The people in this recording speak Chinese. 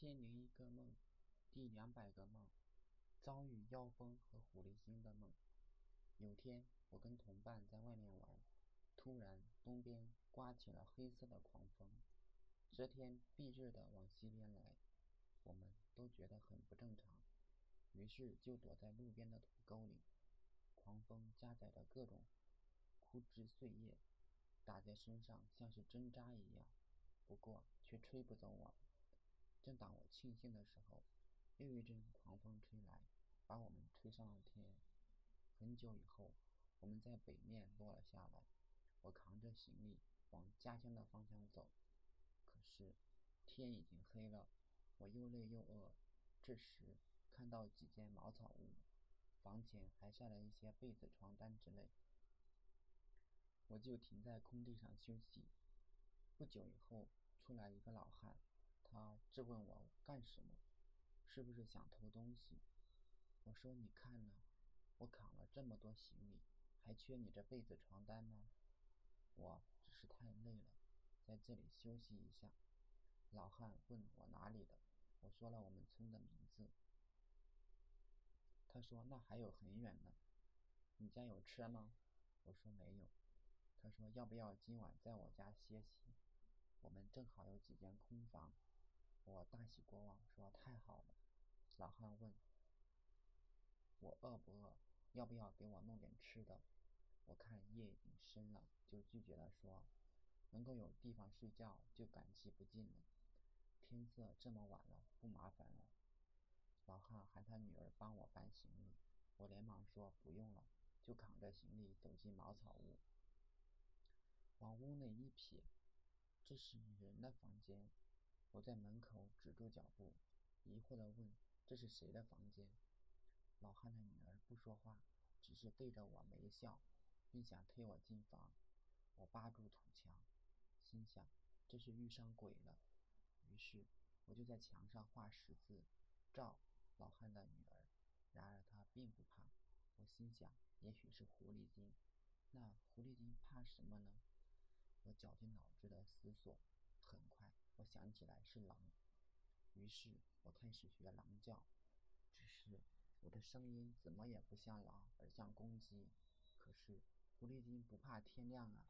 千零一个梦，第两百个梦，遭遇妖风和狐狸精的梦。有天，我跟同伴在外面玩，突然东边刮起了黑色的狂风，遮天蔽日的往西边来，我们都觉得很不正常，于是就躲在路边的土沟里。狂风夹杂着各种枯枝碎叶，打在身上像是针扎一样，不过却吹不走我。正当我庆幸的时候，又一阵狂风吹来，把我们吹上了天。很久以后，我们在北面落了下来。我扛着行李往家乡的方向走，可是天已经黑了，我又累又饿。这时看到几间茅草屋，房前还晒了一些被子、床单之类，我就停在空地上休息。不久以后，出来一个老汉。他质问我干什么？是不是想偷东西？我说：“你看呢，我扛了这么多行李，还缺你这被子床单吗？我只是太累了，在这里休息一下。”老汉问我哪里的，我说了我们村的名字。他说：“那还有很远呢。你家有车吗？”我说：“没有。”他说：“要不要今晚在我家歇息？我们正好有几间空房。”我大喜过望，说：“太好了。”老汉问：“我饿不饿？要不要给我弄点吃的？”我看夜已经深了，就拒绝了，说：“能够有地方睡觉，就感激不尽了。天色这么晚了，不麻烦了。”老汉喊他女儿帮我搬行李，我连忙说：“不用了。”就扛着行李走进茅草屋，往屋内一瞥，这是女人的房间。我在门口止住脚步，疑惑地问：“这是谁的房间？”老汉的女儿不说话，只是对着我没笑，并想推我进房。我扒住土墙，心想：“这是遇上鬼了。”于是我就在墙上画十字，照老汉的女儿。然而她并不怕。我心想：“也许是狐狸精。”那狐狸精怕什么呢？我绞尽脑汁地思索。很快。我想起来是狼，于是我开始学狼叫。只是我的声音怎么也不像狼，而像公鸡。可是狐狸精不怕天亮啊！